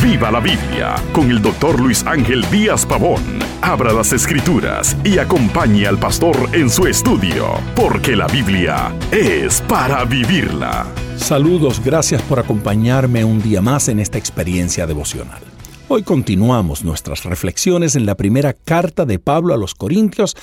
Viva la Biblia con el doctor Luis Ángel Díaz Pavón. Abra las escrituras y acompañe al pastor en su estudio, porque la Biblia es para vivirla. Saludos, gracias por acompañarme un día más en esta experiencia devocional. Hoy continuamos nuestras reflexiones en la primera carta de Pablo a los Corintios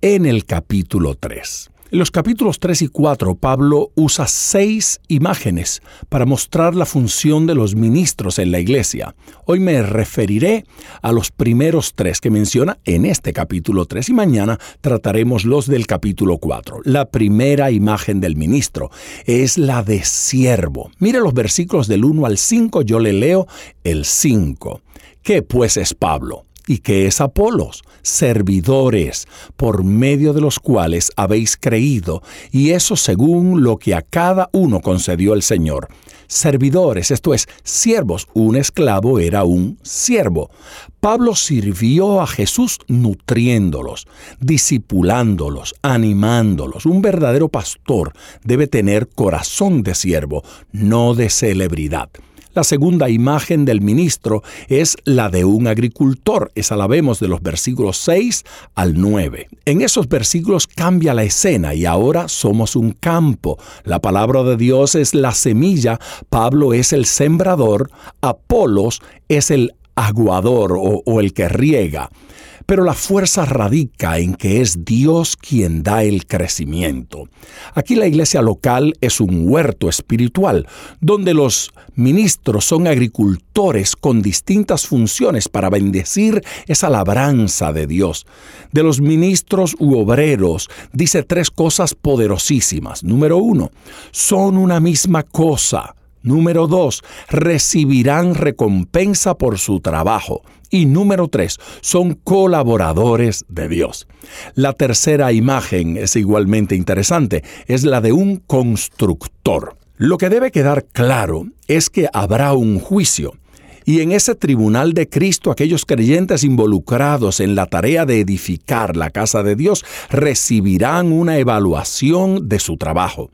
en el capítulo 3. En los capítulos 3 y 4, Pablo usa seis imágenes para mostrar la función de los ministros en la iglesia. Hoy me referiré a los primeros tres que menciona en este capítulo 3 y mañana trataremos los del capítulo 4. La primera imagen del ministro es la de siervo. Mire los versículos del 1 al 5, yo le leo el 5. ¿Qué pues es Pablo? Y que es Apolos, servidores, por medio de los cuales habéis creído, y eso según lo que a cada uno concedió el Señor. Servidores, esto es, siervos, un esclavo era un siervo. Pablo sirvió a Jesús nutriéndolos, discipulándolos, animándolos. Un verdadero pastor debe tener corazón de siervo, no de celebridad. La segunda imagen del ministro es la de un agricultor. Esa la vemos de los versículos 6 al 9. En esos versículos cambia la escena y ahora somos un campo. La palabra de Dios es la semilla, Pablo es el sembrador, Apolos es el aguador o, el que riega pero la fuerza radica en que es Dios quien da el crecimiento. Aquí la iglesia local es un huerto espiritual, donde los ministros son agricultores con distintas funciones para bendecir esa labranza de Dios. De los ministros u obreros dice tres cosas poderosísimas. Número uno, son una misma cosa. Número dos, recibirán recompensa por su trabajo. Y número tres, son colaboradores de Dios. La tercera imagen es igualmente interesante, es la de un constructor. Lo que debe quedar claro es que habrá un juicio. Y en ese tribunal de Cristo aquellos creyentes involucrados en la tarea de edificar la casa de Dios recibirán una evaluación de su trabajo.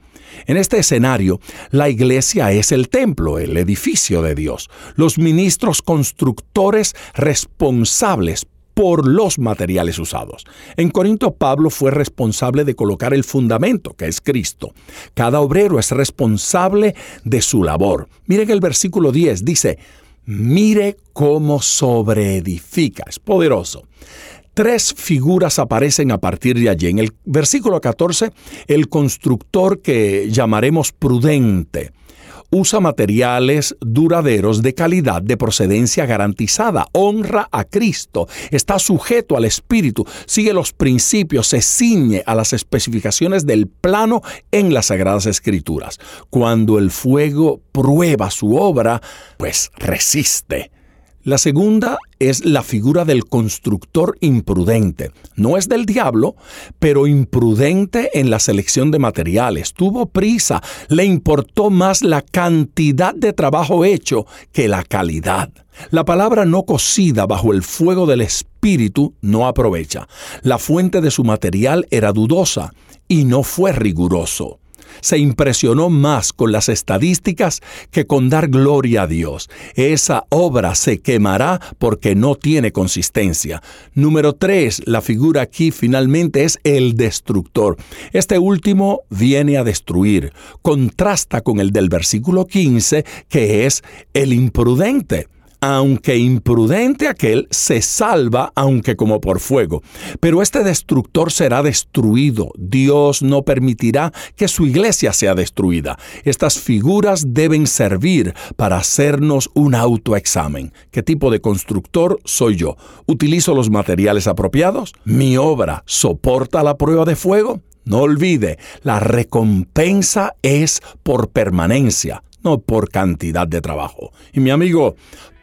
En este escenario, la iglesia es el templo, el edificio de Dios, los ministros constructores responsables por los materiales usados. En Corinto Pablo fue responsable de colocar el fundamento, que es Cristo. Cada obrero es responsable de su labor. Miren el versículo 10, dice, mire cómo sobreedifica, es poderoso. Tres figuras aparecen a partir de allí. En el versículo 14, el constructor que llamaremos prudente usa materiales duraderos de calidad, de procedencia garantizada, honra a Cristo, está sujeto al Espíritu, sigue los principios, se ciñe a las especificaciones del plano en las Sagradas Escrituras. Cuando el fuego prueba su obra, pues resiste. La segunda es la figura del constructor imprudente. No es del diablo, pero imprudente en la selección de materiales. Tuvo prisa, le importó más la cantidad de trabajo hecho que la calidad. La palabra no cocida bajo el fuego del espíritu no aprovecha. La fuente de su material era dudosa y no fue riguroso se impresionó más con las estadísticas que con dar gloria a Dios. Esa obra se quemará porque no tiene consistencia. Número tres, la figura aquí finalmente es el destructor. Este último viene a destruir. Contrasta con el del versículo 15, que es el imprudente aunque imprudente aquel, se salva, aunque como por fuego. Pero este destructor será destruido. Dios no permitirá que su iglesia sea destruida. Estas figuras deben servir para hacernos un autoexamen. ¿Qué tipo de constructor soy yo? ¿Utilizo los materiales apropiados? ¿Mi obra soporta la prueba de fuego? No olvide, la recompensa es por permanencia, no por cantidad de trabajo. Y mi amigo,